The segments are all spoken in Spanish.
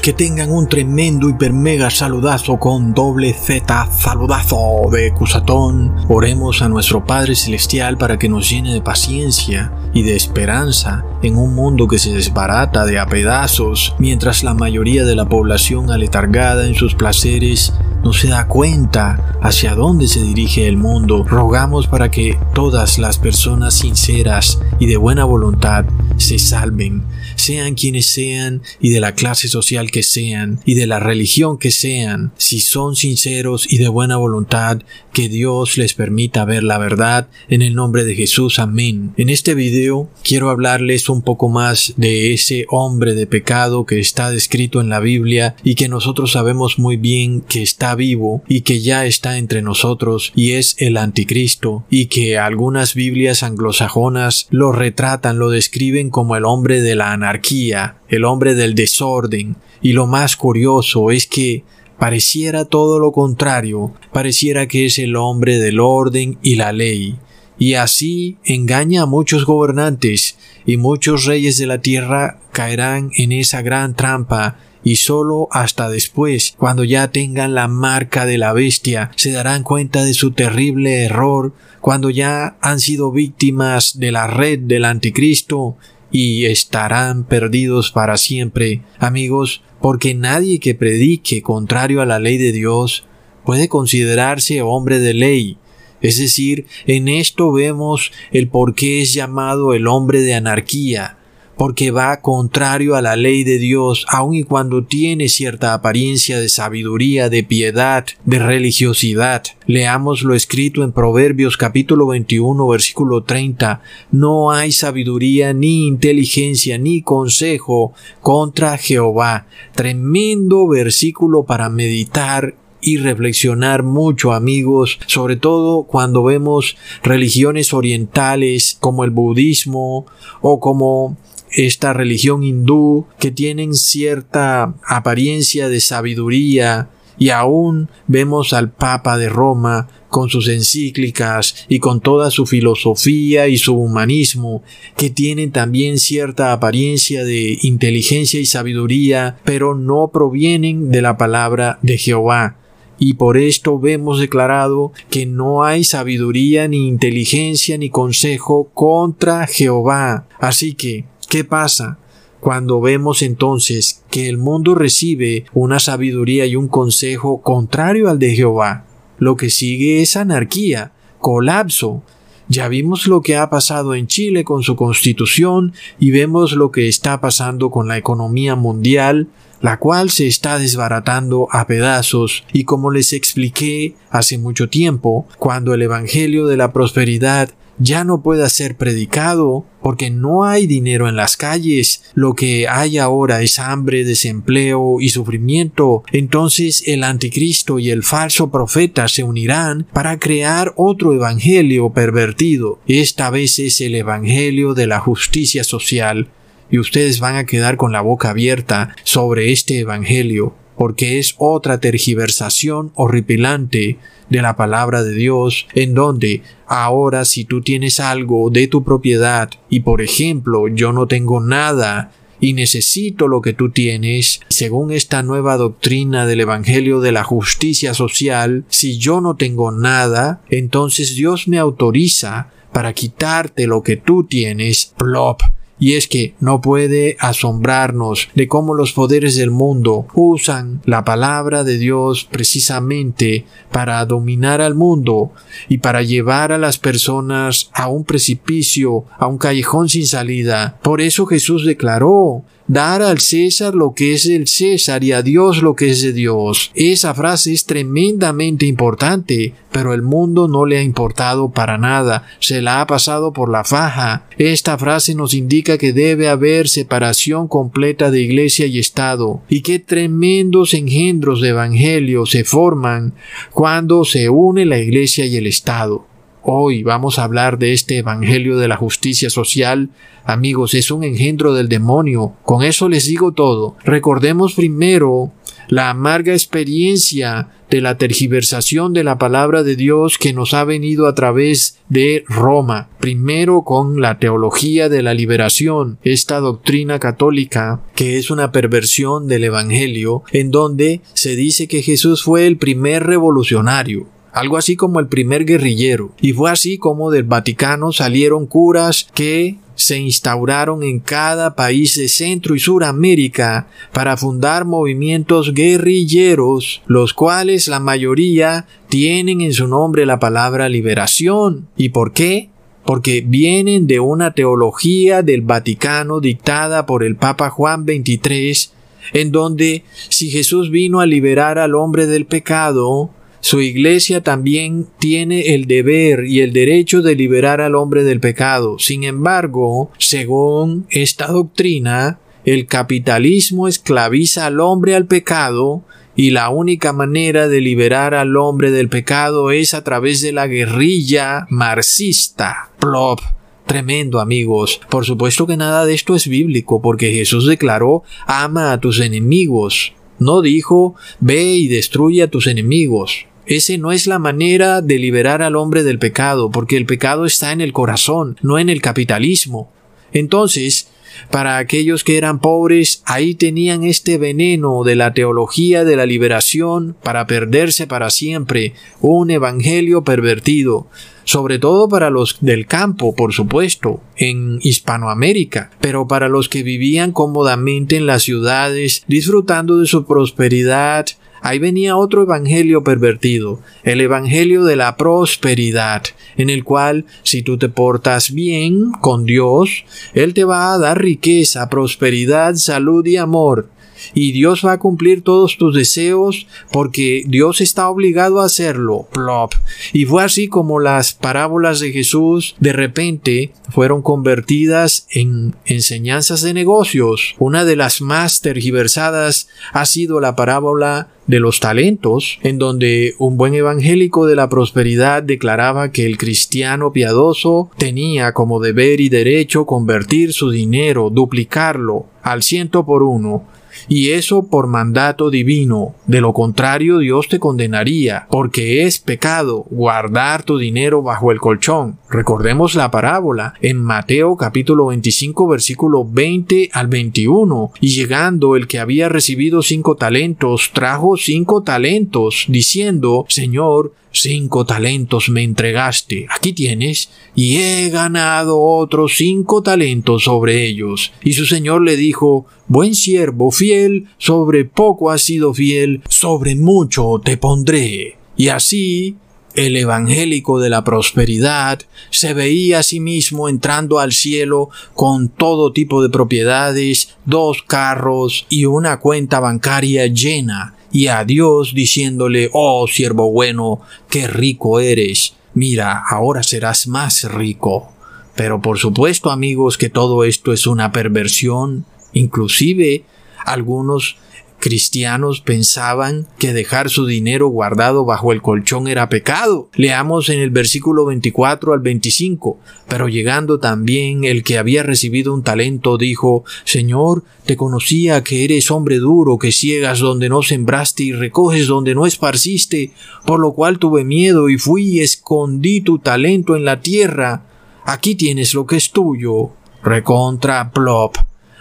que tengan un tremendo hiper mega saludazo con doble Z saludazo de Cusatón. Oremos a nuestro Padre Celestial para que nos llene de paciencia y de esperanza en un mundo que se desbarata de a pedazos mientras la mayoría de la población aletargada en sus placeres no se da cuenta hacia dónde se dirige el mundo. Rogamos para que todas las personas sinceras y de buena voluntad se salven, sean quienes sean y de la clase social que sean y de la religión que sean, si son sinceros y de buena voluntad, que Dios les permita ver la verdad en el nombre de Jesús. Amén. En este video quiero hablarles un poco más de ese hombre de pecado que está descrito en la Biblia y que nosotros sabemos muy bien que está vivo y que ya está entre nosotros y es el anticristo y que algunas Biblias anglosajonas lo retratan, lo describen como el hombre de la anarquía, el hombre del desorden. Y lo más curioso es que pareciera todo lo contrario, pareciera que es el hombre del orden y la ley, y así engaña a muchos gobernantes, y muchos reyes de la tierra caerán en esa gran trampa y solo hasta después, cuando ya tengan la marca de la bestia, se darán cuenta de su terrible error, cuando ya han sido víctimas de la red del anticristo y estarán perdidos para siempre. Amigos, porque nadie que predique contrario a la ley de Dios puede considerarse hombre de ley. Es decir, en esto vemos el por qué es llamado el hombre de anarquía, porque va contrario a la ley de Dios, aun y cuando tiene cierta apariencia de sabiduría, de piedad, de religiosidad. Leamos lo escrito en Proverbios capítulo 21 versículo 30. No hay sabiduría ni inteligencia ni consejo contra Jehová. Tremendo versículo para meditar y reflexionar mucho amigos, sobre todo cuando vemos religiones orientales como el budismo o como esta religión hindú que tienen cierta apariencia de sabiduría y aún vemos al Papa de Roma con sus encíclicas y con toda su filosofía y su humanismo, que tienen también cierta apariencia de inteligencia y sabiduría, pero no provienen de la palabra de Jehová. Y por esto vemos declarado que no hay sabiduría ni inteligencia ni consejo contra Jehová. Así que ¿Qué pasa? Cuando vemos entonces que el mundo recibe una sabiduría y un consejo contrario al de Jehová, lo que sigue es anarquía, colapso. Ya vimos lo que ha pasado en Chile con su constitución y vemos lo que está pasando con la economía mundial, la cual se está desbaratando a pedazos y como les expliqué hace mucho tiempo, cuando el Evangelio de la Prosperidad ya no pueda ser predicado porque no hay dinero en las calles, lo que hay ahora es hambre, desempleo y sufrimiento, entonces el anticristo y el falso profeta se unirán para crear otro evangelio pervertido. Esta vez es el evangelio de la justicia social, y ustedes van a quedar con la boca abierta sobre este evangelio porque es otra tergiversación horripilante de la palabra de Dios, en donde ahora si tú tienes algo de tu propiedad y por ejemplo yo no tengo nada y necesito lo que tú tienes, según esta nueva doctrina del Evangelio de la justicia social, si yo no tengo nada, entonces Dios me autoriza para quitarte lo que tú tienes, plop, y es que no puede asombrarnos de cómo los poderes del mundo usan la palabra de Dios precisamente para dominar al mundo y para llevar a las personas a un precipicio, a un callejón sin salida. Por eso Jesús declaró dar al César lo que es del César y a Dios lo que es de Dios. Esa frase es tremendamente importante, pero el mundo no le ha importado para nada, se la ha pasado por la faja. Esta frase nos indica que debe haber separación completa de iglesia y Estado, y qué tremendos engendros de evangelio se forman cuando se une la iglesia y el Estado. Hoy vamos a hablar de este Evangelio de la justicia social. Amigos, es un engendro del demonio. Con eso les digo todo. Recordemos primero la amarga experiencia de la tergiversación de la palabra de Dios que nos ha venido a través de Roma, primero con la teología de la liberación, esta doctrina católica que es una perversión del Evangelio, en donde se dice que Jesús fue el primer revolucionario, algo así como el primer guerrillero, y fue así como del Vaticano salieron curas que se instauraron en cada país de Centro y Suramérica para fundar movimientos guerrilleros, los cuales la mayoría tienen en su nombre la palabra liberación. ¿Y por qué? Porque vienen de una teología del Vaticano dictada por el Papa Juan XXIII, en donde si Jesús vino a liberar al hombre del pecado, su iglesia también tiene el deber y el derecho de liberar al hombre del pecado. Sin embargo, según esta doctrina, el capitalismo esclaviza al hombre al pecado y la única manera de liberar al hombre del pecado es a través de la guerrilla marxista. Plop. Tremendo amigos. Por supuesto que nada de esto es bíblico porque Jesús declaró ama a tus enemigos. No dijo ve y destruye a tus enemigos. Ese no es la manera de liberar al hombre del pecado, porque el pecado está en el corazón, no en el capitalismo. Entonces, para aquellos que eran pobres, ahí tenían este veneno de la teología de la liberación para perderse para siempre, un evangelio pervertido, sobre todo para los del campo, por supuesto, en Hispanoamérica, pero para los que vivían cómodamente en las ciudades, disfrutando de su prosperidad, Ahí venía otro evangelio pervertido, el evangelio de la prosperidad, en el cual si tú te portas bien con Dios, Él te va a dar riqueza, prosperidad, salud y amor y Dios va a cumplir todos tus deseos porque Dios está obligado a hacerlo. Plop. Y fue así como las parábolas de Jesús de repente fueron convertidas en enseñanzas de negocios. Una de las más tergiversadas ha sido la parábola de los talentos, en donde un buen evangélico de la prosperidad declaraba que el cristiano piadoso tenía como deber y derecho convertir su dinero, duplicarlo al ciento por uno, y eso por mandato divino. De lo contrario, Dios te condenaría, porque es pecado guardar tu dinero bajo el colchón. Recordemos la parábola en Mateo capítulo 25 versículo 20 al 21. Y llegando el que había recibido cinco talentos, trajo cinco talentos, diciendo, Señor, cinco talentos me entregaste, aquí tienes, y he ganado otros cinco talentos sobre ellos. Y su señor le dijo, Buen siervo fiel, sobre poco has sido fiel, sobre mucho te pondré. Y así el evangélico de la prosperidad se veía a sí mismo entrando al cielo con todo tipo de propiedades, dos carros y una cuenta bancaria llena, y a Dios diciéndole, oh siervo bueno, qué rico eres, mira, ahora serás más rico. Pero por supuesto amigos que todo esto es una perversión, inclusive algunos cristianos pensaban que dejar su dinero guardado bajo el colchón era pecado. Leamos en el versículo 24 al 25. Pero llegando también el que había recibido un talento dijo, Señor, te conocía que eres hombre duro, que ciegas donde no sembraste y recoges donde no esparciste, por lo cual tuve miedo y fui y escondí tu talento en la tierra. Aquí tienes lo que es tuyo. Recontra plop.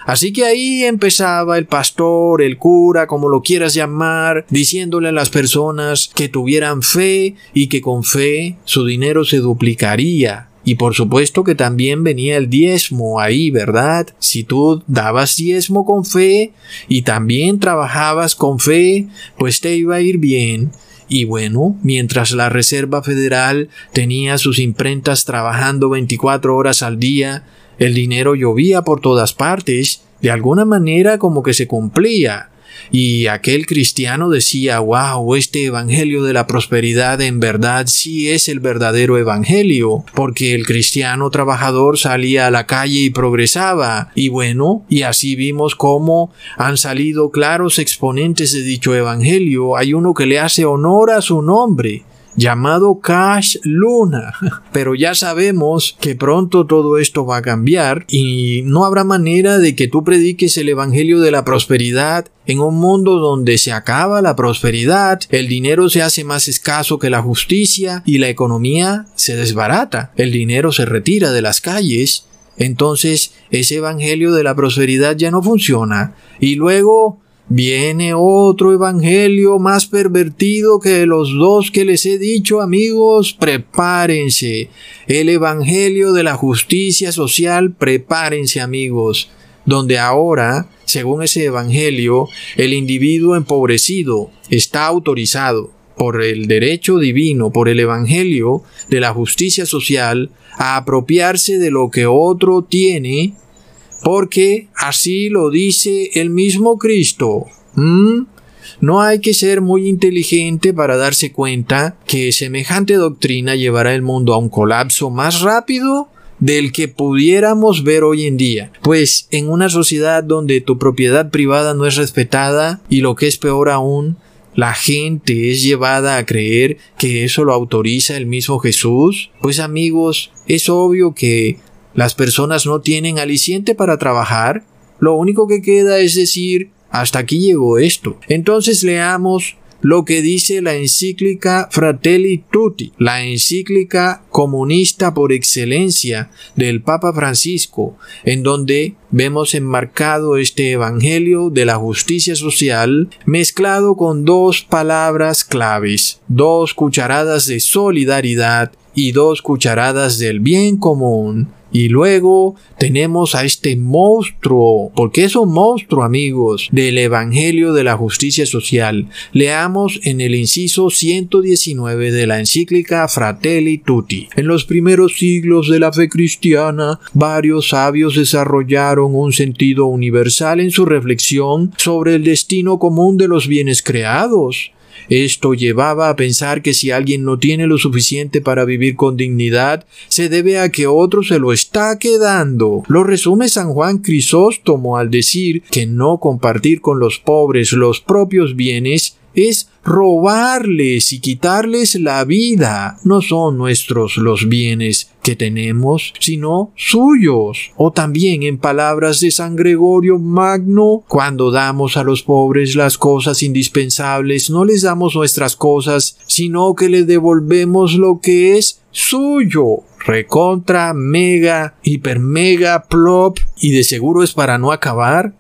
Así que ahí empezaba el pastor, el cura, como lo quieras llamar, diciéndole a las personas que tuvieran fe y que con fe su dinero se duplicaría. Y por supuesto que también venía el diezmo ahí, ¿verdad? Si tú dabas diezmo con fe y también trabajabas con fe, pues te iba a ir bien. Y bueno, mientras la Reserva Federal tenía sus imprentas trabajando 24 horas al día, el dinero llovía por todas partes, de alguna manera como que se cumplía. Y aquel cristiano decía, wow, este Evangelio de la prosperidad en verdad sí es el verdadero Evangelio, porque el cristiano trabajador salía a la calle y progresaba. Y bueno, y así vimos cómo han salido claros exponentes de dicho Evangelio. Hay uno que le hace honor a su nombre llamado Cash Luna. Pero ya sabemos que pronto todo esto va a cambiar y no habrá manera de que tú prediques el Evangelio de la prosperidad en un mundo donde se acaba la prosperidad, el dinero se hace más escaso que la justicia y la economía se desbarata, el dinero se retira de las calles, entonces ese Evangelio de la prosperidad ya no funciona. Y luego Viene otro evangelio más pervertido que los dos que les he dicho, amigos, prepárense. El evangelio de la justicia social, prepárense, amigos, donde ahora, según ese evangelio, el individuo empobrecido está autorizado por el derecho divino, por el evangelio de la justicia social, a apropiarse de lo que otro tiene porque así lo dice el mismo Cristo. ¿Mm? No hay que ser muy inteligente para darse cuenta que semejante doctrina llevará el mundo a un colapso más rápido del que pudiéramos ver hoy en día. Pues en una sociedad donde tu propiedad privada no es respetada y lo que es peor aún, la gente es llevada a creer que eso lo autoriza el mismo Jesús, pues amigos, es obvio que las personas no tienen aliciente para trabajar, lo único que queda es decir, hasta aquí llegó esto. Entonces leamos lo que dice la encíclica Fratelli Tutti, la encíclica comunista por excelencia del Papa Francisco, en donde vemos enmarcado este Evangelio de la justicia social mezclado con dos palabras claves, dos cucharadas de solidaridad y dos cucharadas del bien común y luego tenemos a este monstruo, porque es un monstruo amigos, del Evangelio de la Justicia Social. Leamos en el inciso 119 de la encíclica Fratelli Tutti. En los primeros siglos de la fe cristiana, varios sabios desarrollaron un sentido universal en su reflexión sobre el destino común de los bienes creados. Esto llevaba a pensar que si alguien no tiene lo suficiente para vivir con dignidad, se debe a que otro se lo está quedando. Lo resume San Juan Crisóstomo al decir que no compartir con los pobres los propios bienes es robarles y quitarles la vida. No son nuestros los bienes que tenemos, sino suyos. O también en palabras de San Gregorio Magno, cuando damos a los pobres las cosas indispensables, no les damos nuestras cosas, sino que les devolvemos lo que es suyo. Recontra, mega, hiper mega, plop, y de seguro es para no acabar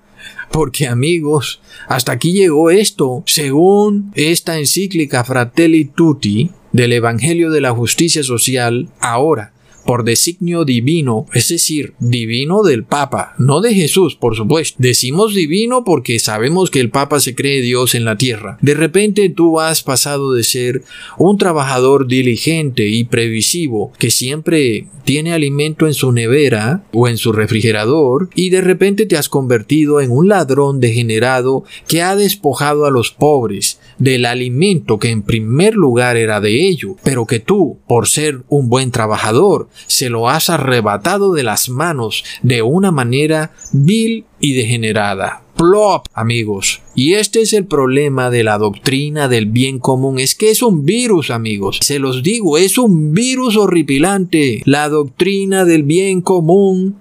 porque amigos, hasta aquí llegó esto. Según esta encíclica Fratelli Tutti del Evangelio de la Justicia Social, ahora por designio divino, es decir, divino del Papa, no de Jesús, por supuesto. Decimos divino porque sabemos que el Papa se cree Dios en la tierra. De repente tú has pasado de ser un trabajador diligente y previsivo que siempre tiene alimento en su nevera o en su refrigerador y de repente te has convertido en un ladrón degenerado que ha despojado a los pobres del alimento que en primer lugar era de ellos, pero que tú, por ser un buen trabajador, se lo has arrebatado de las manos de una manera vil y degenerada. Plop, amigos. Y este es el problema de la doctrina del bien común. Es que es un virus, amigos. Se los digo, es un virus horripilante. La doctrina del bien común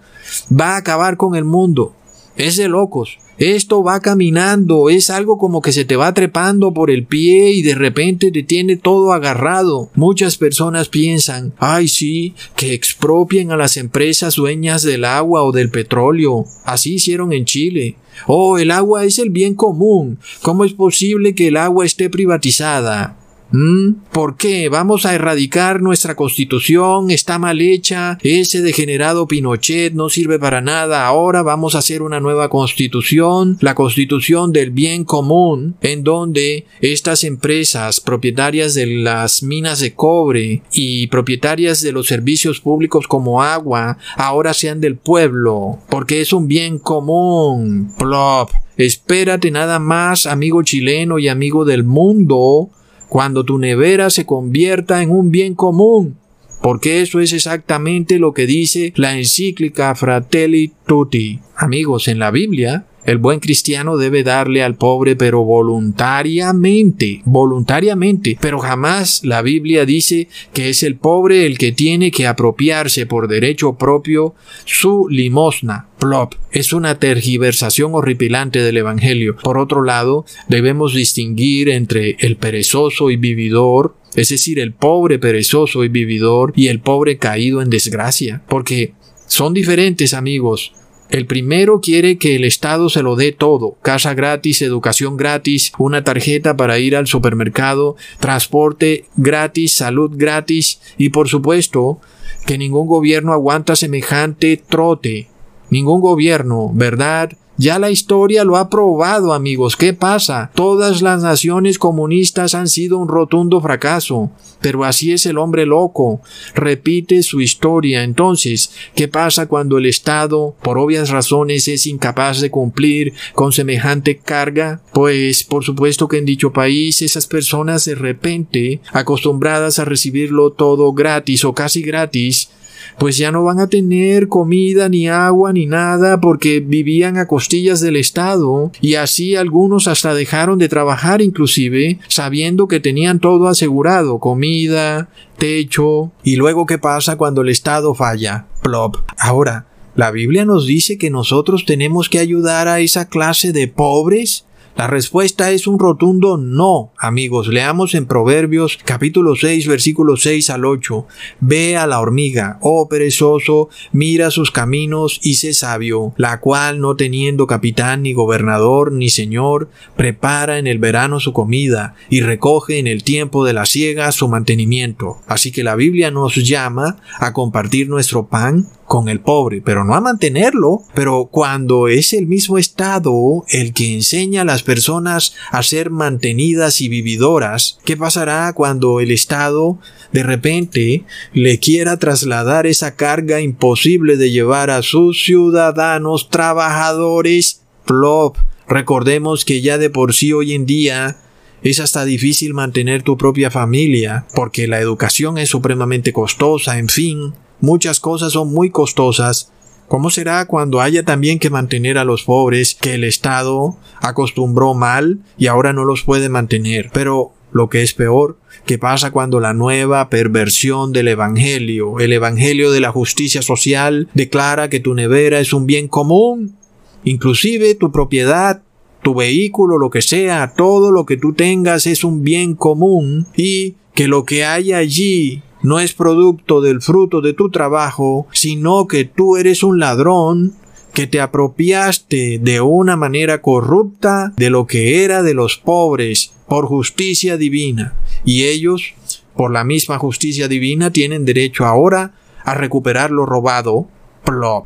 va a acabar con el mundo. Es de locos. Esto va caminando, es algo como que se te va trepando por el pie y de repente te tiene todo agarrado. Muchas personas piensan, ay sí, que expropien a las empresas dueñas del agua o del petróleo. Así hicieron en Chile. Oh, el agua es el bien común. ¿Cómo es posible que el agua esté privatizada? ¿Mm? ¿Por qué? Vamos a erradicar nuestra constitución, está mal hecha, ese degenerado Pinochet no sirve para nada, ahora vamos a hacer una nueva constitución, la constitución del bien común, en donde estas empresas propietarias de las minas de cobre y propietarias de los servicios públicos como agua, ahora sean del pueblo, porque es un bien común. Plop. Espérate nada más, amigo chileno y amigo del mundo, cuando tu nevera se convierta en un bien común, porque eso es exactamente lo que dice la encíclica Fratelli Tutti. Amigos, en la Biblia, El buen cristiano debe darle al pobre, pero voluntariamente, voluntariamente. Pero jamás la Biblia dice que es el pobre el que tiene que apropiarse por derecho propio su limosna. Plop. Es una tergiversación horripilante del Evangelio. Por otro lado, debemos distinguir entre el perezoso y vividor, es decir, el pobre perezoso y vividor y el pobre caído en desgracia, porque son diferentes amigos. El primero quiere que el Estado se lo dé todo, casa gratis, educación gratis, una tarjeta para ir al supermercado, transporte gratis, salud gratis y por supuesto que ningún gobierno aguanta semejante trote. Ningún gobierno, ¿verdad? Ya la historia lo ha probado, amigos. ¿Qué pasa? Todas las naciones comunistas han sido un rotundo fracaso. Pero así es el hombre loco. Repite su historia. Entonces, ¿qué pasa cuando el Estado, por obvias razones, es incapaz de cumplir con semejante carga? Pues, por supuesto que en dicho país esas personas de repente, acostumbradas a recibirlo todo gratis o casi gratis, pues ya no van a tener comida ni agua ni nada porque vivían a costillas del Estado y así algunos hasta dejaron de trabajar inclusive sabiendo que tenían todo asegurado, comida, techo. ¿Y luego qué pasa cuando el Estado falla? Plop. Ahora, ¿la Biblia nos dice que nosotros tenemos que ayudar a esa clase de pobres? La respuesta es un rotundo no, amigos. Leamos en Proverbios capítulo 6 versículos 6 al 8. Ve a la hormiga, oh perezoso, mira sus caminos y sé sabio, la cual no teniendo capitán ni gobernador ni señor, prepara en el verano su comida y recoge en el tiempo de la siega su mantenimiento. Así que la Biblia nos llama a compartir nuestro pan con el pobre, pero no a mantenerlo. Pero cuando es el mismo Estado el que enseña a las personas a ser mantenidas y vividoras, ¿qué pasará cuando el Estado de repente le quiera trasladar esa carga imposible de llevar a sus ciudadanos trabajadores? Plop. Recordemos que ya de por sí hoy en día es hasta difícil mantener tu propia familia, porque la educación es supremamente costosa, en fin, muchas cosas son muy costosas. ¿Cómo será cuando haya también que mantener a los pobres que el Estado acostumbró mal y ahora no los puede mantener? Pero lo que es peor, ¿qué pasa cuando la nueva perversión del Evangelio, el Evangelio de la justicia social, declara que tu nevera es un bien común? Inclusive tu propiedad, tu vehículo, lo que sea, todo lo que tú tengas es un bien común y que lo que hay allí no es producto del fruto de tu trabajo, sino que tú eres un ladrón que te apropiaste de una manera corrupta de lo que era de los pobres por justicia divina. Y ellos, por la misma justicia divina, tienen derecho ahora a recuperar lo robado.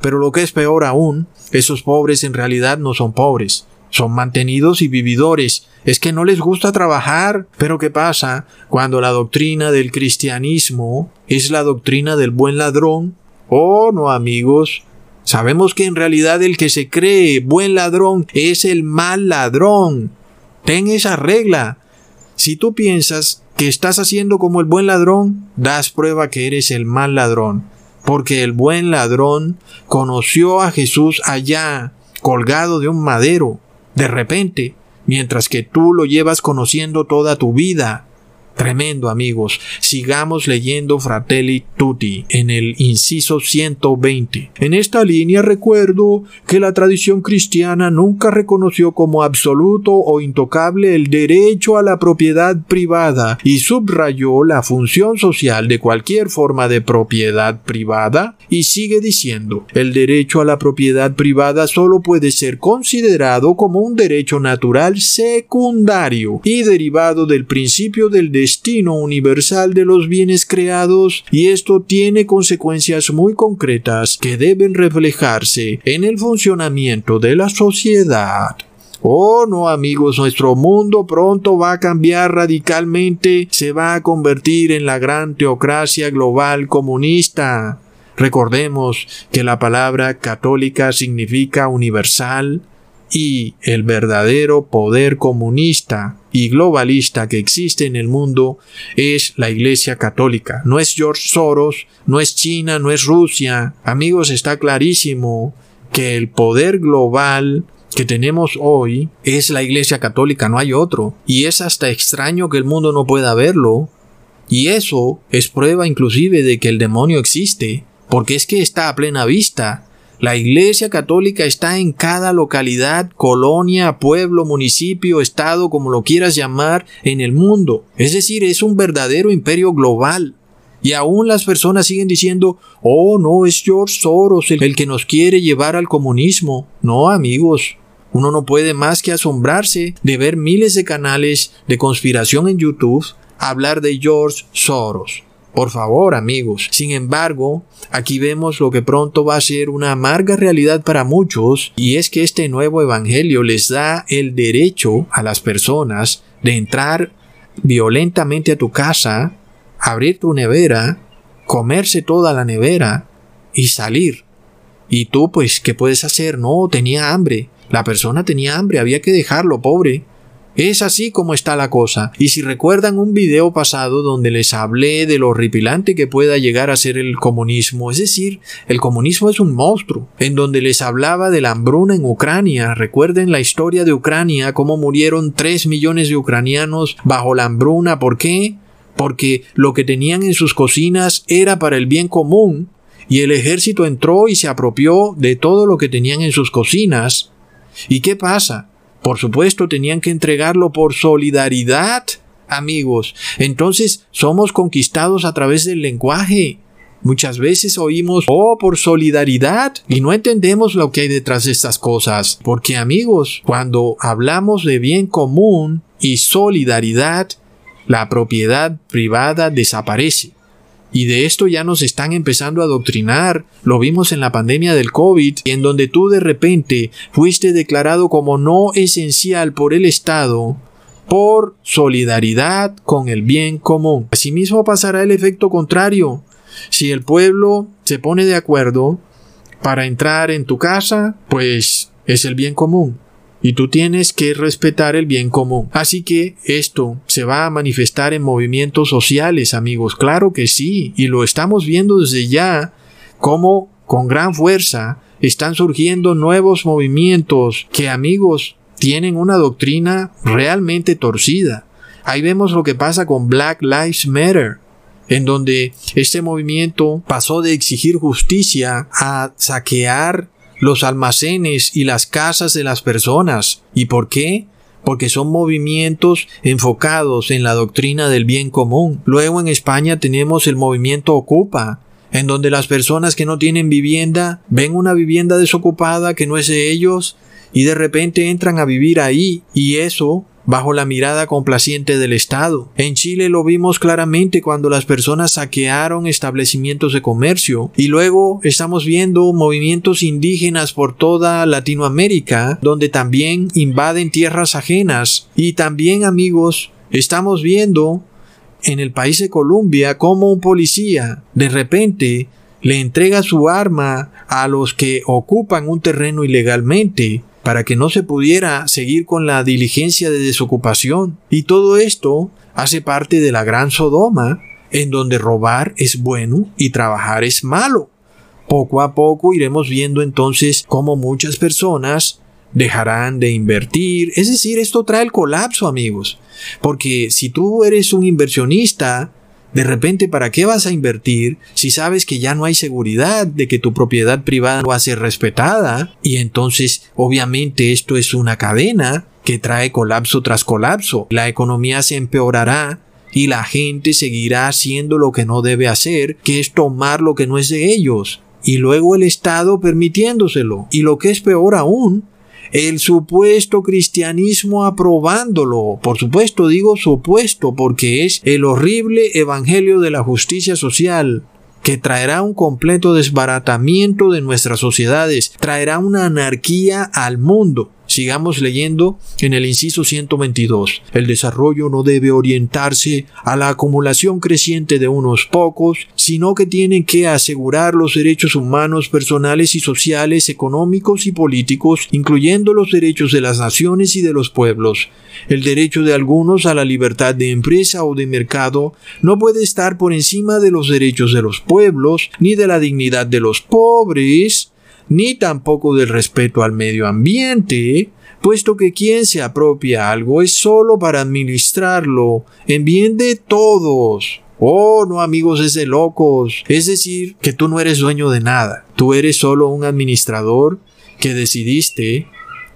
Pero lo que es peor aún, esos pobres en realidad no son pobres, son mantenidos y vividores. Es que no les gusta trabajar. Pero ¿qué pasa cuando la doctrina del cristianismo es la doctrina del buen ladrón? Oh, no amigos. Sabemos que en realidad el que se cree buen ladrón es el mal ladrón. Ten esa regla. Si tú piensas que estás haciendo como el buen ladrón, das prueba que eres el mal ladrón. Porque el buen ladrón conoció a Jesús allá, colgado de un madero de repente, mientras que tú lo llevas conociendo toda tu vida. Tremendo amigos, sigamos leyendo Fratelli Tutti en el inciso 120. En esta línea recuerdo que la tradición cristiana nunca reconoció como absoluto o intocable el derecho a la propiedad privada y subrayó la función social de cualquier forma de propiedad privada y sigue diciendo, el derecho a la propiedad privada solo puede ser considerado como un derecho natural secundario y derivado del principio del destino universal de los bienes creados y esto tiene consecuencias muy concretas que deben reflejarse en el funcionamiento de la sociedad. Oh, no amigos, nuestro mundo pronto va a cambiar radicalmente, se va a convertir en la gran teocracia global comunista. Recordemos que la palabra católica significa universal, y el verdadero poder comunista y globalista que existe en el mundo es la Iglesia Católica. No es George Soros, no es China, no es Rusia. Amigos, está clarísimo que el poder global que tenemos hoy es la Iglesia Católica, no hay otro. Y es hasta extraño que el mundo no pueda verlo. Y eso es prueba inclusive de que el demonio existe, porque es que está a plena vista. La Iglesia Católica está en cada localidad, colonia, pueblo, municipio, estado, como lo quieras llamar, en el mundo. Es decir, es un verdadero imperio global. Y aún las personas siguen diciendo, oh, no, es George Soros el, que nos quiere llevar al comunismo. No, amigos, uno no puede más que asombrarse de ver miles de canales de conspiración en YouTube hablar de George Soros. Por favor, amigos. Sin embargo, aquí vemos lo que pronto va a ser una amarga realidad para muchos, y es que este nuevo evangelio les da el derecho a las personas de entrar violentamente a tu casa abrir tu nevera, comerse toda la nevera y salir. Y tú, pues, ¿qué puedes hacer? No, tenía hambre. La persona tenía hambre, había que dejarlo, pobre. Es así como está la cosa. Y si recuerdan un video pasado donde les hablé de lo horripilante que pueda llegar a ser el comunismo, es decir, el comunismo es un monstruo, en donde les hablaba de la hambruna en Ucrania. Recuerden la historia de Ucrania, cómo murieron 3 millones de ucranianos bajo la hambruna. ¿Por qué? porque lo que tenían en sus cocinas era para el bien común, y el ejército entró y se apropió de todo lo que tenían en sus cocinas. ¿Y qué pasa? Por supuesto tenían que entregarlo por solidaridad, amigos. Entonces somos conquistados a través del lenguaje. Muchas veces oímos, oh, por solidaridad, y no entendemos lo que hay detrás de estas cosas. Porque amigos, cuando hablamos de bien común y solidaridad, la propiedad privada desaparece. Y de esto ya nos están empezando a adoctrinar. Lo vimos en la pandemia del COVID, en donde tú de repente fuiste declarado como no esencial por el Estado por solidaridad con el bien común. Asimismo pasará el efecto contrario. Si el pueblo se pone de acuerdo para entrar en tu casa, pues es el bien común y tú tienes que respetar el bien común. Así que esto se va a manifestar en movimientos sociales, amigos. Claro que sí, y lo estamos viendo desde ya, como con gran fuerza están surgiendo nuevos movimientos que, amigos, tienen una doctrina realmente torcida. Ahí vemos lo que pasa con Black Lives Matter, en donde este movimiento pasó de exigir justicia a saquear los almacenes y las casas de las personas. ¿Y por qué? porque son movimientos enfocados en la doctrina del bien común. Luego en España tenemos el movimiento Ocupa, en donde las personas que no tienen vivienda ven una vivienda desocupada que no es de ellos y de repente entran a vivir ahí y eso bajo la mirada complaciente del Estado. En Chile lo vimos claramente cuando las personas saquearon establecimientos de comercio y luego estamos viendo movimientos indígenas por toda Latinoamérica donde también invaden tierras ajenas y también amigos estamos viendo en el país de Colombia cómo un policía de repente le entrega su arma a los que ocupan un terreno ilegalmente para que no se pudiera seguir con la diligencia de desocupación. Y todo esto hace parte de la gran Sodoma, en donde robar es bueno y trabajar es malo. Poco a poco iremos viendo entonces cómo muchas personas dejarán de invertir. Es decir, esto trae el colapso, amigos. Porque si tú eres un inversionista de repente, ¿para qué vas a invertir si sabes que ya no hay seguridad de que tu propiedad privada va a ser respetada? Y entonces, obviamente, esto es una cadena que trae colapso tras colapso. La economía se empeorará y la gente seguirá haciendo lo que no debe hacer, que es tomar lo que no es de ellos. Y luego el Estado permitiéndoselo. Y lo que es peor aún, el supuesto cristianismo aprobándolo. Por supuesto digo supuesto porque es el horrible evangelio de la justicia social que traerá un completo desbaratamiento de nuestras sociedades, traerá una anarquía al mundo. Sigamos leyendo en el inciso 122. El desarrollo no debe orientarse a la acumulación creciente de unos pocos, sino que tiene que asegurar los derechos humanos personales y sociales, económicos y políticos, incluyendo los derechos de las naciones y de los pueblos. El derecho de algunos a la libertad de empresa o de mercado no puede estar por encima de los derechos de los pueblos ni de la dignidad de los pobres, ni tampoco del respeto al medio ambiente, puesto que quien se apropia algo es solo para administrarlo en bien de todos. Oh, no amigos, es de locos. Es decir, que tú no eres dueño de nada. Tú eres solo un administrador que decidiste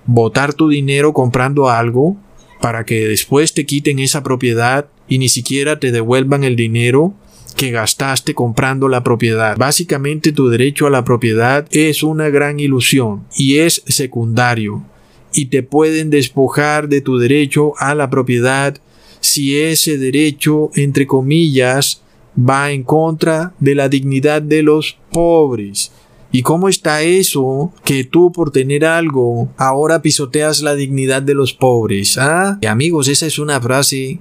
botar tu dinero comprando algo para que después te quiten esa propiedad y ni siquiera te devuelvan el dinero que gastaste comprando la propiedad. Básicamente tu derecho a la propiedad es una gran ilusión y es secundario y te pueden despojar de tu derecho a la propiedad si ese derecho, entre comillas, va en contra de la dignidad de los pobres. ¿Y cómo está eso que tú por tener algo ahora pisoteas la dignidad de los pobres? ¿Ah? Y amigos, esa es una frase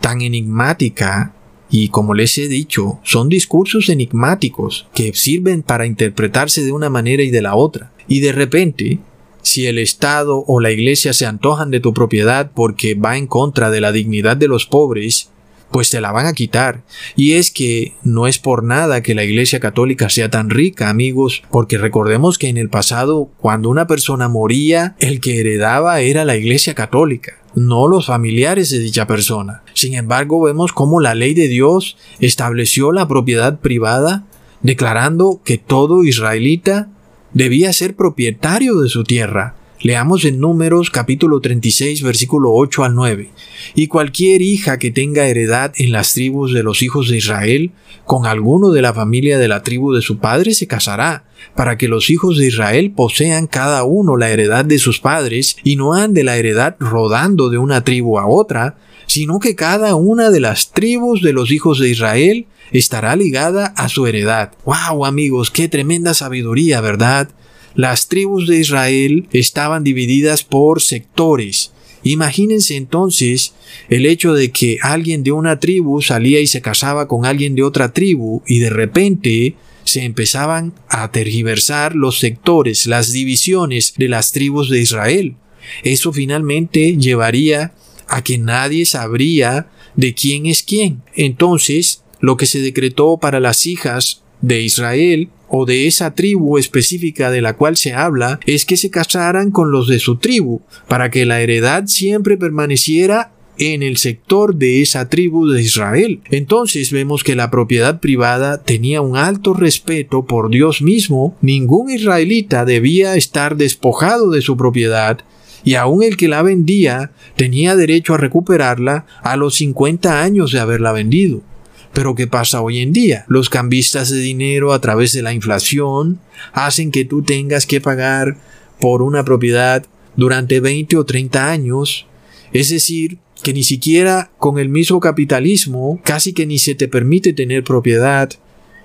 tan enigmática y como les he dicho, son discursos enigmáticos que sirven para interpretarse de una manera y de la otra. Y de repente, si el Estado o la Iglesia se antojan de tu propiedad porque va en contra de la dignidad de los pobres, pues te la van a quitar. Y es que no es por nada que la Iglesia Católica sea tan rica, amigos, porque recordemos que en el pasado, cuando una persona moría, el que heredaba era la Iglesia Católica no los familiares de dicha persona. Sin embargo, vemos cómo la ley de Dios estableció la propiedad privada, declarando que todo israelita debía ser propietario de su tierra. Leamos en Números capítulo 36 versículo 8 al 9. Y cualquier hija que tenga heredad en las tribus de los hijos de Israel, con alguno de la familia de la tribu de su padre se casará, para que los hijos de Israel posean cada uno la heredad de sus padres y no ande la heredad rodando de una tribu a otra, sino que cada una de las tribus de los hijos de Israel estará ligada a su heredad. ¡Wow, amigos! ¡Qué tremenda sabiduría, ¿verdad? Las tribus de Israel estaban divididas por sectores. Imagínense entonces el hecho de que alguien de una tribu salía y se casaba con alguien de otra tribu y de repente se empezaban a tergiversar los sectores, las divisiones de las tribus de Israel. Eso finalmente llevaría a que nadie sabría de quién es quién. Entonces, lo que se decretó para las hijas de Israel o de esa tribu específica de la cual se habla es que se casaran con los de su tribu, para que la heredad siempre permaneciera en el sector de esa tribu de Israel. Entonces vemos que la propiedad privada tenía un alto respeto por Dios mismo, ningún israelita debía estar despojado de su propiedad, y aun el que la vendía tenía derecho a recuperarla a los 50 años de haberla vendido. Pero ¿qué pasa hoy en día? Los cambistas de dinero a través de la inflación hacen que tú tengas que pagar por una propiedad durante 20 o 30 años. Es decir, que ni siquiera con el mismo capitalismo casi que ni se te permite tener propiedad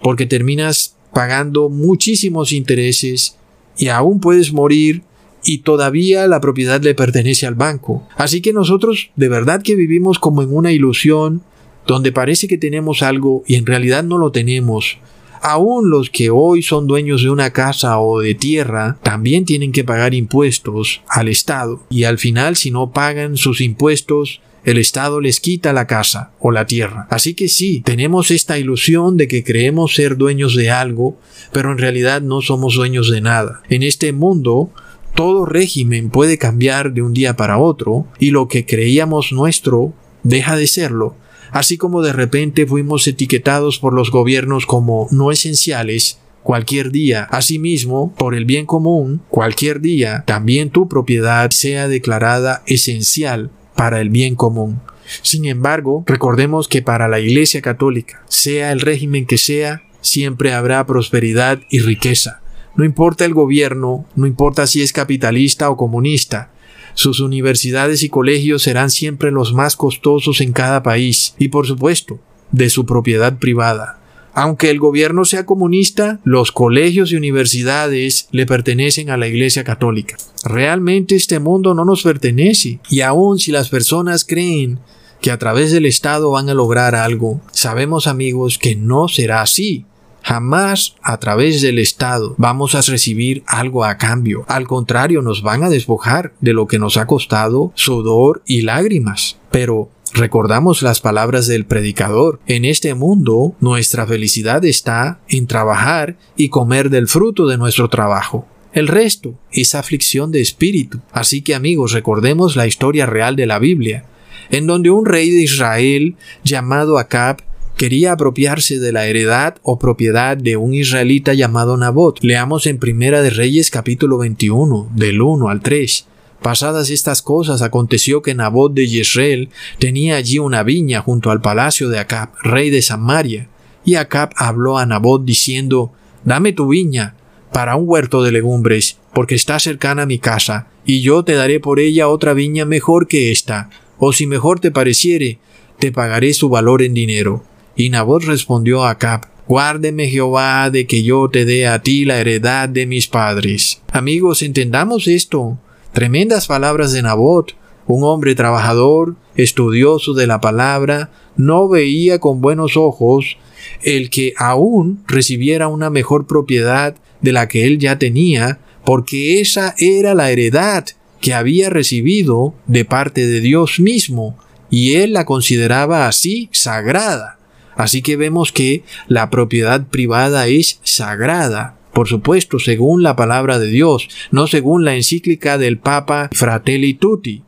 porque terminas pagando muchísimos intereses y aún puedes morir y todavía la propiedad le pertenece al banco. Así que nosotros de verdad que vivimos como en una ilusión donde parece que tenemos algo y en realidad no lo tenemos. Aún los que hoy son dueños de una casa o de tierra también tienen que pagar impuestos al Estado y al final si no pagan sus impuestos el Estado les quita la casa o la tierra. Así que sí, tenemos esta ilusión de que creemos ser dueños de algo, pero en realidad no somos dueños de nada. En este mundo, todo régimen puede cambiar de un día para otro y lo que creíamos nuestro deja de serlo así como de repente fuimos etiquetados por los gobiernos como no esenciales, cualquier día. Asimismo, por el bien común, cualquier día, también tu propiedad sea declarada esencial para el bien común. Sin embargo, recordemos que para la Iglesia Católica, sea el régimen que sea, siempre habrá prosperidad y riqueza. No importa el gobierno, no importa si es capitalista o comunista, sus universidades y colegios serán siempre los más costosos en cada país y por supuesto, de su propiedad privada. Aunque el gobierno sea comunista, los colegios y universidades le pertenecen a la Iglesia Católica. Realmente este mundo no nos pertenece y aun si las personas creen que a través del Estado van a lograr algo, sabemos amigos que no será así. Jamás a través del Estado vamos a recibir algo a cambio. Al contrario, nos van a despojar de lo que nos ha costado sudor y lágrimas. Pero recordamos las palabras del predicador. En este mundo nuestra felicidad está en trabajar y comer del fruto de nuestro trabajo. El resto es aflicción de espíritu. Así que amigos, recordemos la historia real de la Biblia, en donde un rey de Israel llamado Acab quería apropiarse de la heredad o propiedad de un israelita llamado Nabot. Leamos en Primera de Reyes capítulo 21, del 1 al 3. Pasadas estas cosas, aconteció que Nabot de Jezreel tenía allí una viña junto al palacio de Acab, rey de Samaria. Y Acab habló a Nabot diciendo, Dame tu viña para un huerto de legumbres, porque está cercana a mi casa, y yo te daré por ella otra viña mejor que esta, o si mejor te pareciere, te pagaré su valor en dinero. Y Nabot respondió a Acab, Guárdeme Jehová de que yo te dé a ti la heredad de mis padres. Amigos, entendamos esto. Tremendas palabras de Nabot, un hombre trabajador, estudioso de la palabra, no veía con buenos ojos el que aún recibiera una mejor propiedad de la que él ya tenía, porque esa era la heredad que había recibido de parte de Dios mismo, y él la consideraba así sagrada. Así que vemos que la propiedad privada es sagrada, por supuesto, según la palabra de Dios, no según la encíclica del Papa Fratelli Tutti.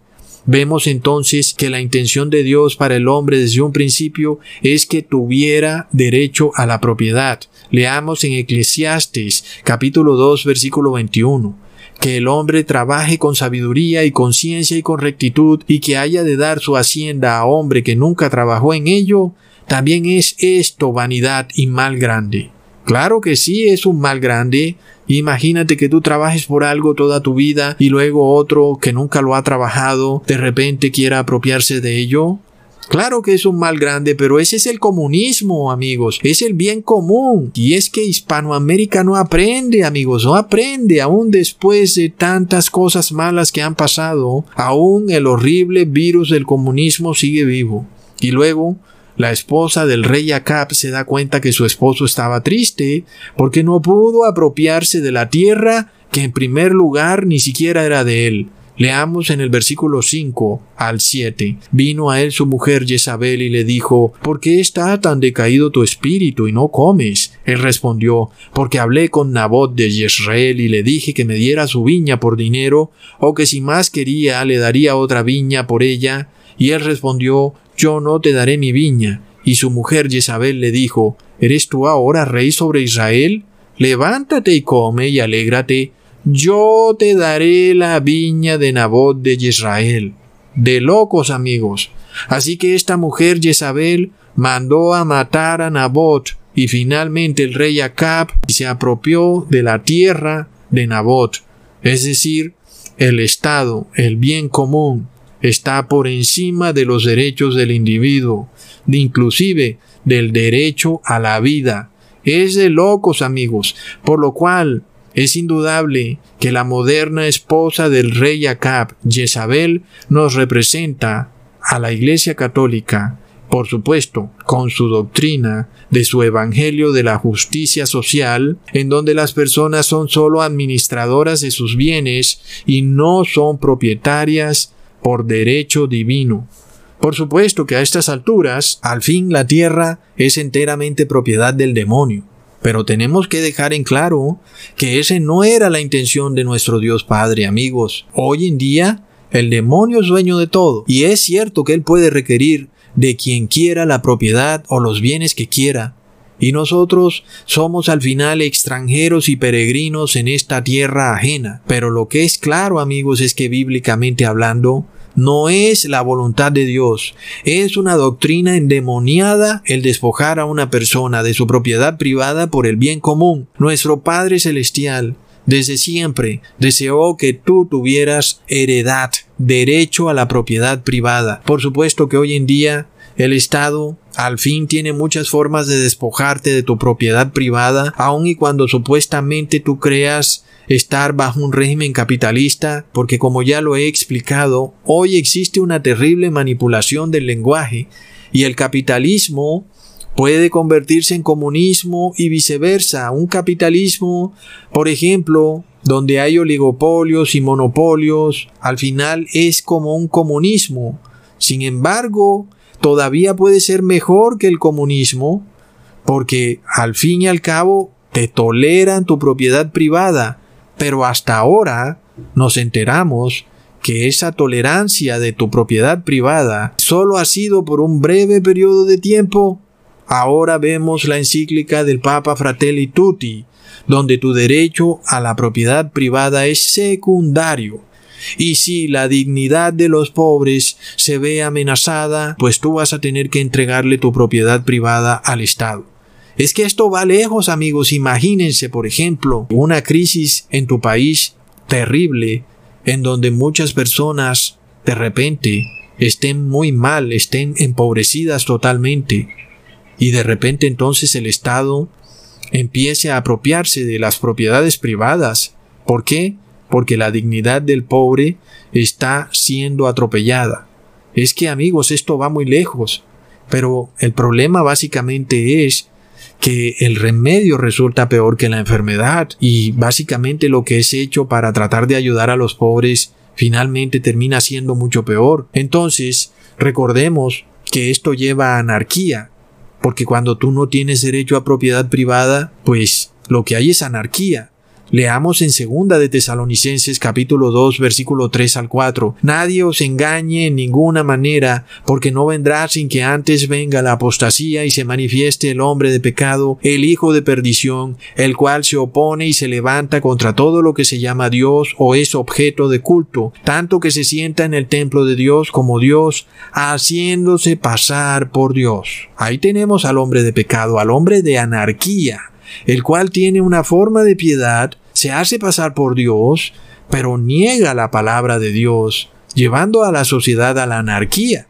Vemos entonces que la intención de Dios para el hombre desde un principio es que tuviera derecho a la propiedad. Leamos en Eclesiastes capítulo 2 versículo 21 que el hombre trabaje con sabiduría y con ciencia y con rectitud y que haya de dar su hacienda a hombre que nunca trabajó en ello, también es esto vanidad y mal grande. Claro que sí es un mal grande. Imagínate que tú trabajes por algo toda tu vida y luego otro que nunca lo ha trabajado de repente quiera apropiarse de ello. Claro que es un mal grande, pero ese es el comunismo, amigos. Es el bien común. Y es que Hispanoamérica no aprende, amigos, no aprende. Aún después de tantas cosas malas que han pasado, aún el horrible virus del comunismo sigue vivo. Y luego, la esposa del rey Acab se da cuenta que su esposo estaba triste porque no pudo apropiarse de la tierra que en primer lugar ni siquiera era de él. Leamos en el versículo 5 al 7. Vino a él su mujer Jezabel y le dijo, ¿Por qué está tan decaído tu espíritu y no comes? Él respondió, porque hablé con Nabot de Jezreel y le dije que me diera su viña por dinero, o que si más quería le daría otra viña por ella. Y él respondió, yo no te daré mi viña. Y su mujer Jezabel le dijo, ¿Eres tú ahora rey sobre Israel? Levántate y come y alégrate. Yo te daré la viña de Nabot de Israel. De locos amigos. Así que esta mujer Jezabel mandó a matar a Nabot y finalmente el rey Acab se apropió de la tierra de Nabot, es decir, el Estado, el bien común, está por encima de los derechos del individuo, de inclusive del derecho a la vida. Es de locos amigos, por lo cual es indudable que la moderna esposa del rey Acab, Jezabel, nos representa a la Iglesia Católica, por supuesto, con su doctrina de su Evangelio de la justicia social, en donde las personas son sólo administradoras de sus bienes y no son propietarias por derecho divino. Por supuesto que a estas alturas, al fin la tierra es enteramente propiedad del demonio. Pero tenemos que dejar en claro que ese no era la intención de nuestro Dios Padre, amigos. Hoy en día, el demonio es dueño de todo, y es cierto que él puede requerir de quien quiera la propiedad o los bienes que quiera, y nosotros somos al final extranjeros y peregrinos en esta tierra ajena. Pero lo que es claro, amigos, es que bíblicamente hablando, no es la voluntad de Dios. Es una doctrina endemoniada el despojar a una persona de su propiedad privada por el bien común. Nuestro Padre Celestial desde siempre deseó que tú tuvieras heredad, derecho a la propiedad privada. Por supuesto que hoy en día el Estado al fin tiene muchas formas de despojarte de tu propiedad privada, aun y cuando supuestamente tú creas estar bajo un régimen capitalista, porque como ya lo he explicado, hoy existe una terrible manipulación del lenguaje y el capitalismo puede convertirse en comunismo y viceversa. Un capitalismo, por ejemplo, donde hay oligopolios y monopolios, al final es como un comunismo. Sin embargo, todavía puede ser mejor que el comunismo, porque al fin y al cabo te toleran tu propiedad privada, Pero hasta ahora nos enteramos que esa tolerancia de tu propiedad privada solo ha sido por un breve periodo de tiempo. Ahora vemos la encíclica del Papa Fratelli Tutti, donde tu derecho a la propiedad privada es secundario. Y si la dignidad de los pobres se ve amenazada, pues tú vas a tener que entregarle tu propiedad privada al Estado. Es que esto va lejos, amigos. Imagínense, por ejemplo, una crisis en tu país terrible, en donde muchas personas de repente estén muy mal, estén empobrecidas totalmente, y de repente entonces el Estado empiece a apropiarse de las propiedades privadas. ¿Por qué? Porque la dignidad del pobre está siendo atropellada. Es que amigos, esto va muy lejos, pero el problema básicamente es que el remedio resulta peor que la enfermedad y básicamente lo que es hecho para tratar de ayudar a los pobres finalmente termina siendo mucho peor. Entonces, recordemos que esto lleva a anarquía, porque cuando tú no tienes derecho a propiedad privada, pues lo que hay es anarquía. Leamos en segunda de Tesalonicenses capítulo 2 versículo 3 al 4. Nadie os engañe en ninguna manera, porque no vendrá sin que antes venga la apostasía y se manifieste el hombre de pecado, el hijo de perdición, el cual se opone y se levanta contra todo lo que se llama Dios o es objeto de culto, tanto que se sienta en el templo de Dios como Dios, haciéndose pasar por Dios. Ahí tenemos al hombre de pecado, al hombre de anarquía el cual tiene una forma de piedad, se hace pasar por Dios, pero niega la palabra de Dios, llevando a la sociedad a la anarquía.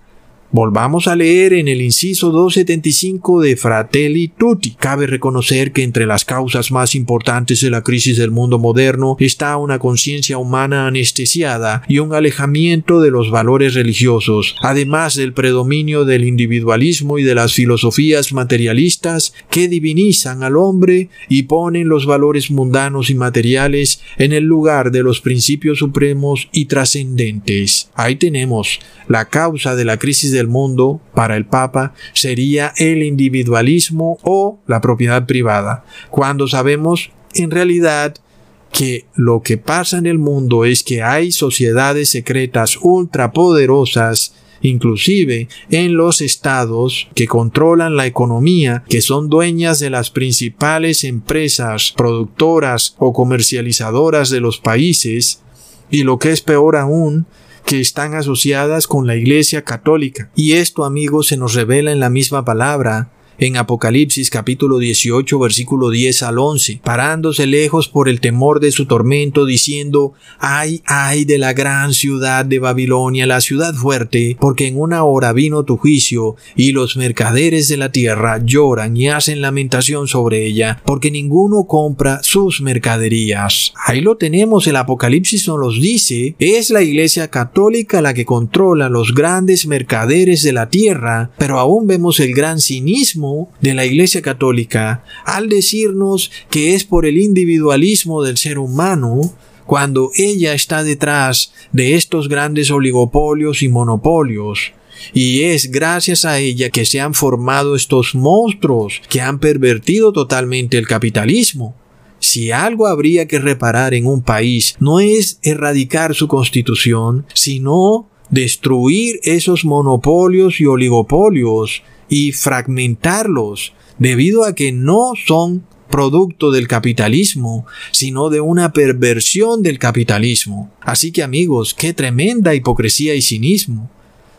Volvamos a leer en el inciso 275 de Fratelli Tutti. Cabe reconocer que entre las causas más importantes de la crisis del mundo moderno está una conciencia humana anestesiada y un alejamiento de los valores religiosos, además del predominio del individualismo y de las filosofías materialistas que divinizan al hombre y ponen los valores mundanos y materiales en el lugar de los principios supremos y trascendentes. Ahí tenemos la causa de la crisis del mundo para el Papa sería el individualismo o la propiedad privada, cuando sabemos en realidad que lo que pasa en el mundo es que hay sociedades secretas ultrapoderosas inclusive en los estados que controlan la economía, que son dueñas de las principales empresas productoras o comercializadoras de los países, y lo que es peor aún, que están asociadas con la Iglesia Católica. Y esto, amigos, se nos revela en la misma palabra en Apocalipsis capítulo 18 versículo 10 al 11, parándose lejos por el temor de su tormento, diciendo, ay, ay de la gran ciudad de Babilonia, la ciudad fuerte, porque en una hora vino tu juicio, y los mercaderes de la tierra lloran y hacen lamentación sobre ella, porque ninguno compra sus mercaderías. Ahí lo tenemos, el Apocalipsis nos los dice, es la Iglesia Católica la que controla los grandes mercaderes de la tierra, pero aún vemos el gran cinismo de la Iglesia Católica al decirnos que es por el individualismo del ser humano cuando ella está detrás de estos grandes oligopolios y monopolios. Y es gracias a ella que se han formado estos monstruos que han pervertido totalmente el capitalismo. Si algo habría que reparar en un país no es erradicar su constitución, sino destruir esos monopolios y oligopolios y fragmentarlos debido a que no son producto del capitalismo, sino de una perversión del capitalismo. Así que amigos, qué tremenda hipocresía y cinismo.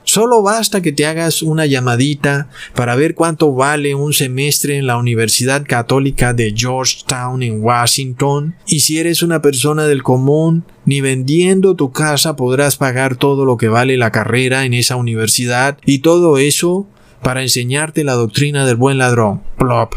Solo basta que te hagas una llamadita para ver cuánto vale un semestre en la Universidad Católica de Georgetown en Washington y si eres una persona del común, ni vendiendo tu casa podrás pagar todo lo que vale la carrera en esa universidad y todo eso para enseñarte la doctrina del buen ladrón. Plop.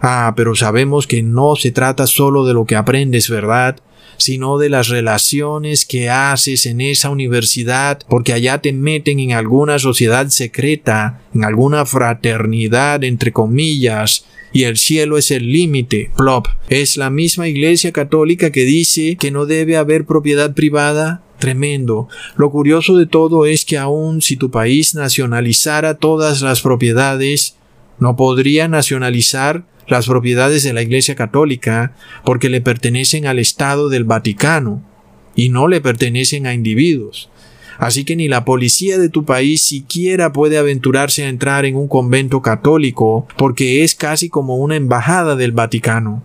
Ah, pero sabemos que no se trata solo de lo que aprendes, ¿verdad? sino de las relaciones que haces en esa universidad, porque allá te meten en alguna sociedad secreta, en alguna fraternidad, entre comillas, y el cielo es el límite. Plop. Es la misma iglesia católica que dice que no debe haber propiedad privada tremendo. Lo curioso de todo es que aun si tu país nacionalizara todas las propiedades, no podría nacionalizar las propiedades de la Iglesia Católica porque le pertenecen al Estado del Vaticano y no le pertenecen a individuos. Así que ni la policía de tu país siquiera puede aventurarse a entrar en un convento católico porque es casi como una embajada del Vaticano.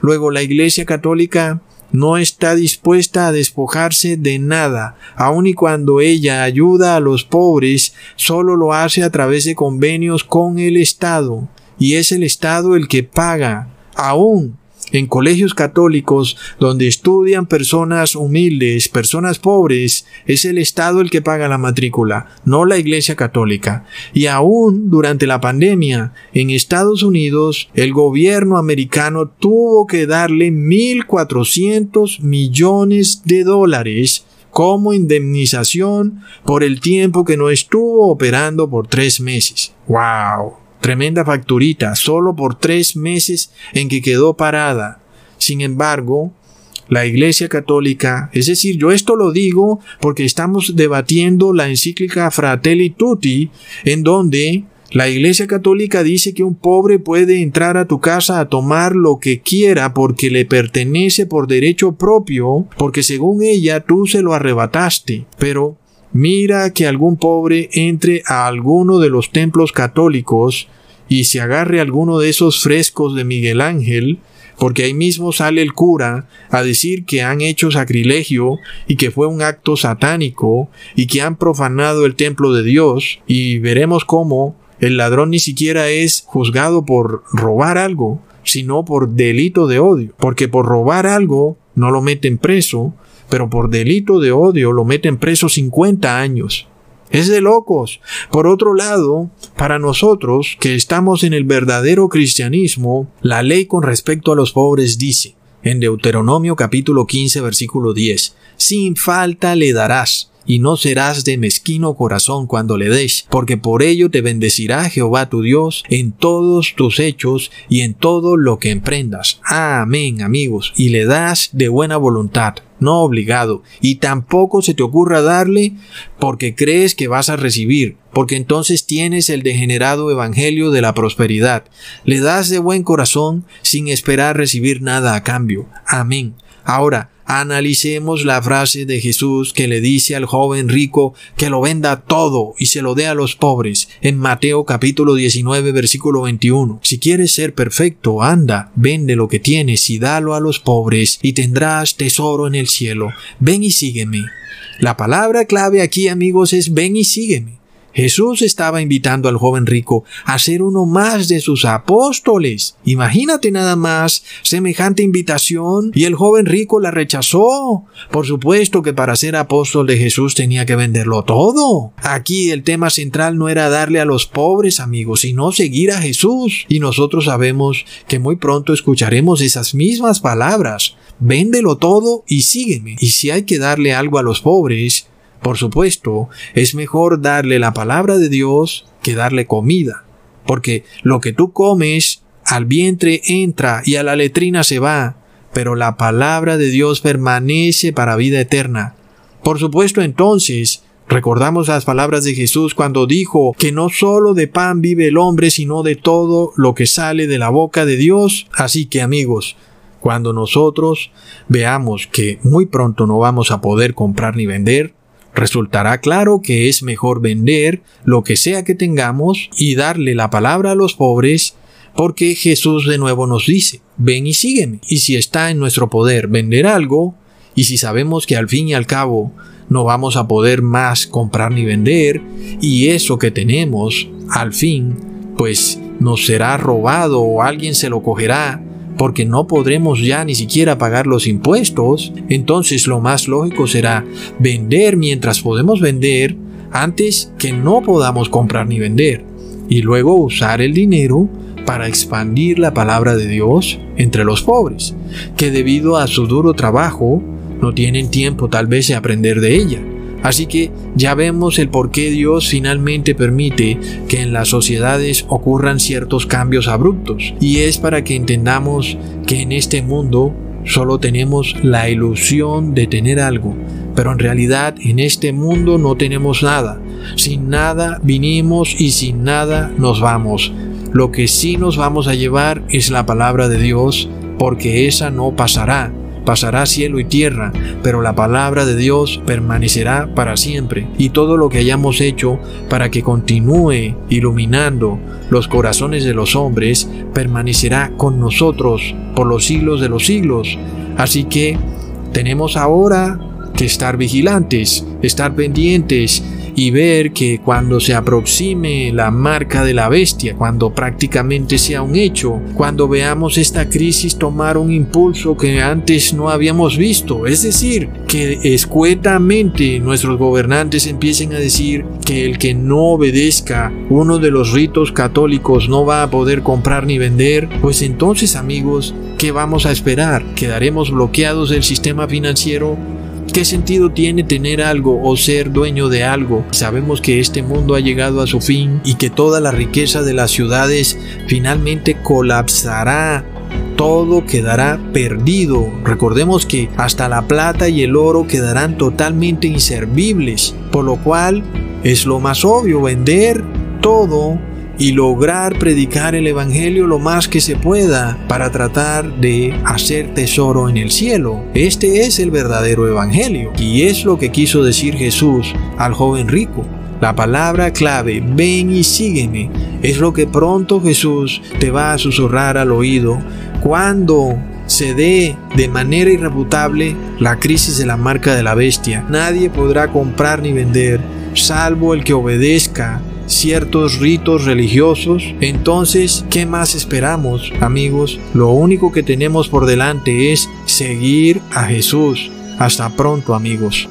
Luego la Iglesia Católica no está dispuesta a despojarse de nada, aun y cuando ella ayuda a los pobres, solo lo hace a través de convenios con el Estado, y es el Estado el que paga, aún en colegios católicos donde estudian personas humildes, personas pobres, es el Estado el que paga la matrícula, no la Iglesia Católica. Y aún durante la pandemia, en Estados Unidos, el gobierno americano tuvo que darle 1.400 millones de dólares como indemnización por el tiempo que no estuvo operando por tres meses. ¡Wow! Tremenda facturita, solo por tres meses en que quedó parada. Sin embargo, la Iglesia Católica, es decir, yo esto lo digo porque estamos debatiendo la encíclica Fratelli Tutti, en donde la Iglesia Católica dice que un pobre puede entrar a tu casa a tomar lo que quiera porque le pertenece por derecho propio, porque según ella tú se lo arrebataste. Pero mira que algún pobre entre a alguno de los templos católicos y se agarre alguno de esos frescos de Miguel Ángel, porque ahí mismo sale el cura a decir que han hecho sacrilegio y que fue un acto satánico y que han profanado el templo de Dios y veremos cómo el ladrón ni siquiera es juzgado por robar algo, sino por delito de odio, porque por robar algo no lo meten preso, pero por delito de odio lo meten preso 50 años. Es de locos. Por otro lado, para nosotros que estamos en el verdadero cristianismo, la ley con respecto a los pobres dice, en Deuteronomio capítulo 15 versículo 10, sin falta le darás y no serás de mezquino corazón cuando le des, porque por ello te bendecirá Jehová tu Dios en todos tus hechos y en todo lo que emprendas. Amén, amigos, y le das de buena voluntad, no obligado, y tampoco se te ocurra darle porque crees que vas a recibir, porque entonces tienes el degenerado evangelio de la prosperidad. Le das de buen corazón sin esperar recibir nada a cambio. Amén. Ahora, Analicemos la frase de Jesús que le dice al joven rico que lo venda todo y se lo dé a los pobres en Mateo capítulo 19 versículo 21. Si quieres ser perfecto, anda, vende lo que tienes y dalo a los pobres y tendrás tesoro en el cielo. Ven y sígueme. La palabra clave aquí amigos es ven y sígueme. Jesús estaba invitando al joven rico a ser uno más de sus apóstoles. Imagínate nada más semejante invitación y el joven rico la rechazó. Por supuesto que para ser apóstol de Jesús tenía que venderlo todo. Aquí el tema central no era darle a los pobres amigos, sino seguir a Jesús. Y nosotros sabemos que muy pronto escucharemos esas mismas palabras. Véndelo todo y sígueme. Y si hay que darle algo a los pobres, por supuesto, es mejor darle la palabra de Dios que darle comida, porque lo que tú comes al vientre entra y a la letrina se va, pero la palabra de Dios permanece para vida eterna. Por supuesto, entonces, recordamos las palabras de Jesús cuando dijo que no solo de pan vive el hombre, sino de todo lo que sale de la boca de Dios. Así que amigos, cuando nosotros veamos que muy pronto no vamos a poder comprar ni vender, resultará claro que es mejor vender lo que sea que tengamos y darle la palabra a los pobres porque Jesús de nuevo nos dice, ven y sígueme. Y si está en nuestro poder vender algo, y si sabemos que al fin y al cabo no vamos a poder más comprar ni vender, y eso que tenemos, al fin, pues nos será robado o alguien se lo cogerá, porque no podremos ya ni siquiera pagar los impuestos, entonces lo más lógico será vender mientras podemos vender antes que no podamos comprar ni vender, y luego usar el dinero para expandir la palabra de Dios entre los pobres, que debido a su duro trabajo no tienen tiempo tal vez de aprender de ella. Así que ya vemos el por qué Dios finalmente permite que en las sociedades ocurran ciertos cambios abruptos. Y es para que entendamos que en este mundo solo tenemos la ilusión de tener algo, pero en realidad en este mundo no tenemos nada. Sin nada vinimos y sin nada nos vamos. Lo que sí nos vamos a llevar es la palabra de Dios, porque esa no pasará. Pasará cielo y tierra, pero la palabra de Dios permanecerá para siempre. Y todo lo que hayamos hecho para que continúe iluminando los corazones de los hombres permanecerá con nosotros por los siglos de los siglos. Así que tenemos ahora que estar vigilantes, estar pendientes y ver que cuando se aproxime la marca de la bestia, cuando prácticamente sea un hecho, cuando veamos esta crisis tomar un impulso que antes no habíamos visto, es decir, que escuetamente nuestros gobernantes empiecen a decir que el que no obedezca uno de los ritos católicos no va a poder comprar ni vender, pues entonces amigos, ¿qué vamos a esperar? ¿Quedaremos bloqueados del sistema financiero? ¿Qué sentido tiene tener algo o ser dueño de algo? Sabemos que este mundo ha llegado a su fin y que toda la riqueza de las ciudades finalmente colapsará todo quedará perdido. Recordemos que hasta la plata y el oro quedarán totalmente inservibles, por lo cual es lo más obvio vender todo y lograr predicar el Evangelio lo más que se pueda para tratar de hacer tesoro en el cielo. Este es el verdadero Evangelio y es lo que quiso decir Jesús al joven rico. La palabra clave, ven y sígueme, es lo que pronto Jesús te va a susurrar al oído cuando se dé de manera irrefutable la crisis de la marca de la bestia. Nadie podrá comprar ni vender, salvo el que obedezca ciertos ritos religiosos, entonces, ¿qué más esperamos, amigos? Lo único que tenemos por delante es seguir a Jesús. Hasta pronto, amigos.